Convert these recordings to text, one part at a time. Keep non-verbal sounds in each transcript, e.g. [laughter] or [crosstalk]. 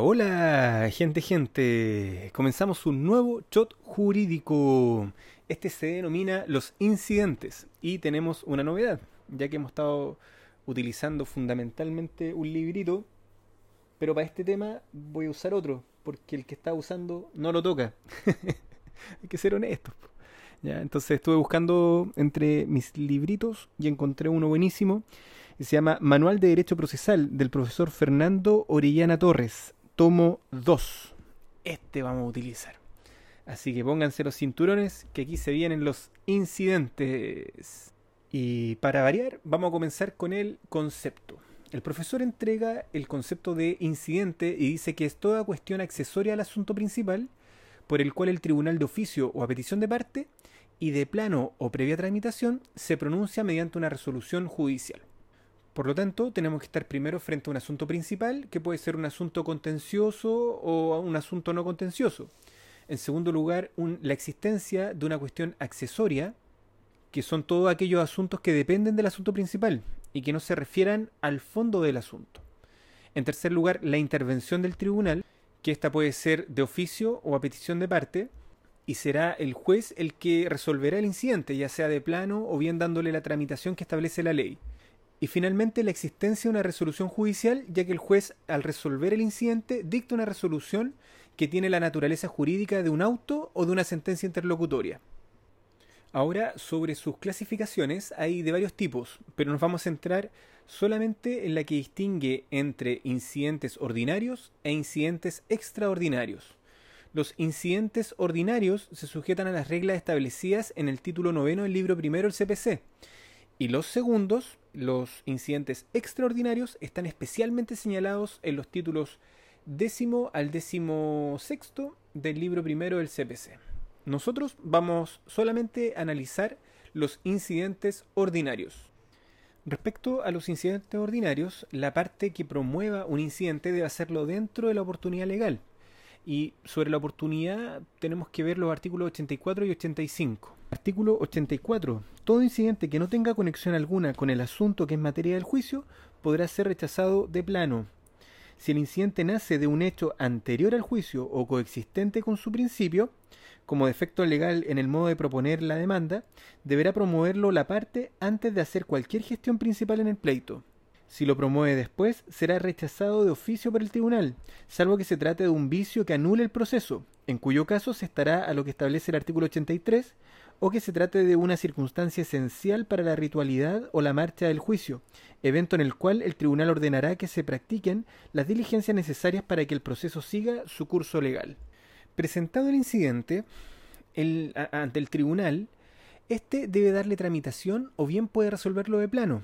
Hola, gente, gente. Comenzamos un nuevo shot jurídico. Este se denomina los incidentes y tenemos una novedad, ya que hemos estado utilizando fundamentalmente un librito, pero para este tema voy a usar otro, porque el que está usando no lo toca. [laughs] Hay que ser honestos. ¿ya? Entonces estuve buscando entre mis libritos y encontré uno buenísimo se llama Manual de Derecho Procesal del profesor Fernando Orellana Torres, tomo 2. Este vamos a utilizar. Así que pónganse los cinturones, que aquí se vienen los incidentes. Y para variar, vamos a comenzar con el concepto. El profesor entrega el concepto de incidente y dice que es toda cuestión accesoria al asunto principal por el cual el tribunal de oficio o a petición de parte y de plano o previa tramitación se pronuncia mediante una resolución judicial. Por lo tanto, tenemos que estar primero frente a un asunto principal, que puede ser un asunto contencioso o un asunto no contencioso. En segundo lugar, la existencia de una cuestión accesoria, que son todos aquellos asuntos que dependen del asunto principal y que no se refieran al fondo del asunto. En tercer lugar, la intervención del tribunal, que ésta puede ser de oficio o a petición de parte, y será el juez el que resolverá el incidente, ya sea de plano o bien dándole la tramitación que establece la ley. Y finalmente la existencia de una resolución judicial, ya que el juez, al resolver el incidente, dicta una resolución que tiene la naturaleza jurídica de un auto o de una sentencia interlocutoria. Ahora, sobre sus clasificaciones hay de varios tipos, pero nos vamos a centrar solamente en la que distingue entre incidentes ordinarios e incidentes extraordinarios. Los incidentes ordinarios se sujetan a las reglas establecidas en el título noveno del libro primero del CPC, y los segundos los incidentes extraordinarios están especialmente señalados en los títulos décimo al décimo sexto del libro primero del CPC. Nosotros vamos solamente a analizar los incidentes ordinarios. Respecto a los incidentes ordinarios, la parte que promueva un incidente debe hacerlo dentro de la oportunidad legal. Y sobre la oportunidad tenemos que ver los artículos 84 y 85. Artículo 84. Todo incidente que no tenga conexión alguna con el asunto que es materia del juicio podrá ser rechazado de plano. Si el incidente nace de un hecho anterior al juicio o coexistente con su principio, como defecto legal en el modo de proponer la demanda, deberá promoverlo la parte antes de hacer cualquier gestión principal en el pleito. Si lo promueve después, será rechazado de oficio por el tribunal, salvo que se trate de un vicio que anule el proceso, en cuyo caso se estará a lo que establece el artículo 83 o que se trate de una circunstancia esencial para la ritualidad o la marcha del juicio, evento en el cual el tribunal ordenará que se practiquen las diligencias necesarias para que el proceso siga su curso legal. Presentado el incidente ante el tribunal, éste debe darle tramitación o bien puede resolverlo de plano,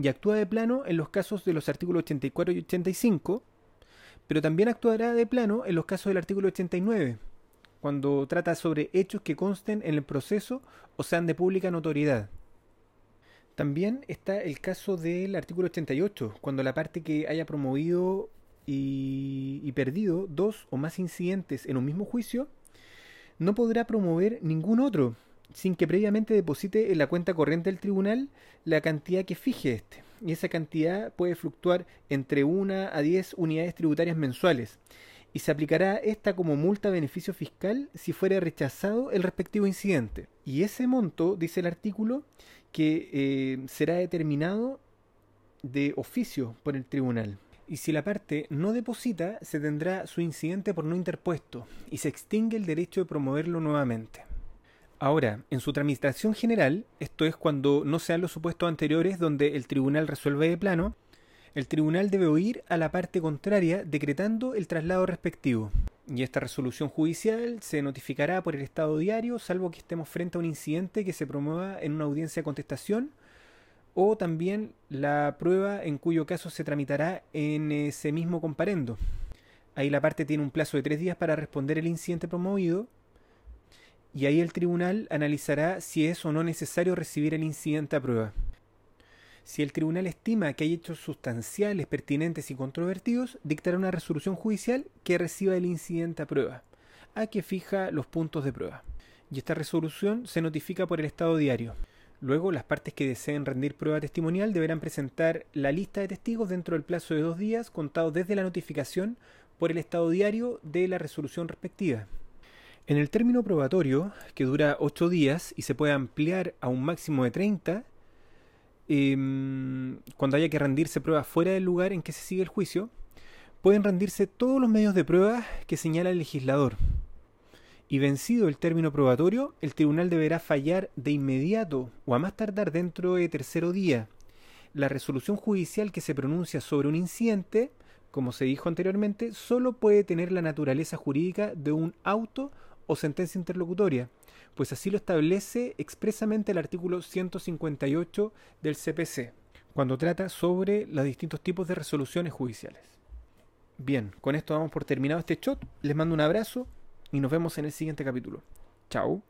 y actúa de plano en los casos de los artículos 84 y 85, pero también actuará de plano en los casos del artículo 89, cuando trata sobre hechos que consten en el proceso o sean de pública notoriedad. También está el caso del artículo 88, cuando la parte que haya promovido y, perdido dos o más incidentes en un mismo juicio no podrá promover ningún otro sin que previamente deposite en la cuenta corriente del tribunal la cantidad que fije este. Y esa cantidad puede fluctuar entre 1 a 10 unidades tributarias mensuales y se aplicará esta como multa beneficio fiscal si fuera rechazado el respectivo incidente. Y ese monto, dice el artículo, que eh, será determinado de oficio por el tribunal. Y si la parte no deposita, se tendrá su incidente por no interpuesto y se extingue el derecho de promoverlo nuevamente. Ahora, en su tramitación general, esto es cuando no sean los supuestos anteriores donde el tribunal resuelve de plano, el tribunal debe oír a la parte contraria decretando el traslado respectivo. Y esta resolución judicial se notificará por el Estado diario, salvo que estemos frente a un incidente que se promueva en una audiencia de contestación, o también la prueba en cuyo caso se tramitará en ese mismo comparendo. Ahí la parte tiene un plazo de tres días para responder el incidente promovido, y ahí el tribunal analizará si es o no necesario recibir el incidente a prueba. Si el tribunal estima que hay hechos sustanciales, pertinentes y controvertidos, dictará una resolución judicial que reciba el incidente a prueba, a que fija los puntos de prueba. Y esta resolución se notifica por el Estado diario. Luego, las partes que deseen rendir prueba testimonial deberán presentar la lista de testigos dentro del plazo de dos días, contados desde la notificación por el estado diario de la resolución respectiva. En el término probatorio, que dura 8 días y se puede ampliar a un máximo de 30, em, cuando haya que rendirse pruebas fuera del lugar en que se sigue el juicio, pueden rendirse todos los medios de prueba que señala el legislador. Y vencido el término probatorio, el tribunal deberá fallar de inmediato o a más tardar dentro de tercero día la resolución judicial que se pronuncia sobre un incidente, como se dijo anteriormente, solo puede tener la naturaleza jurídica de un auto o sentencia interlocutoria, pues así lo establece expresamente el artículo 158 del CPC, cuando trata sobre los distintos tipos de resoluciones judiciales. Bien, con esto damos por terminado este shot. Les mando un abrazo y nos vemos en el siguiente capítulo. Chao.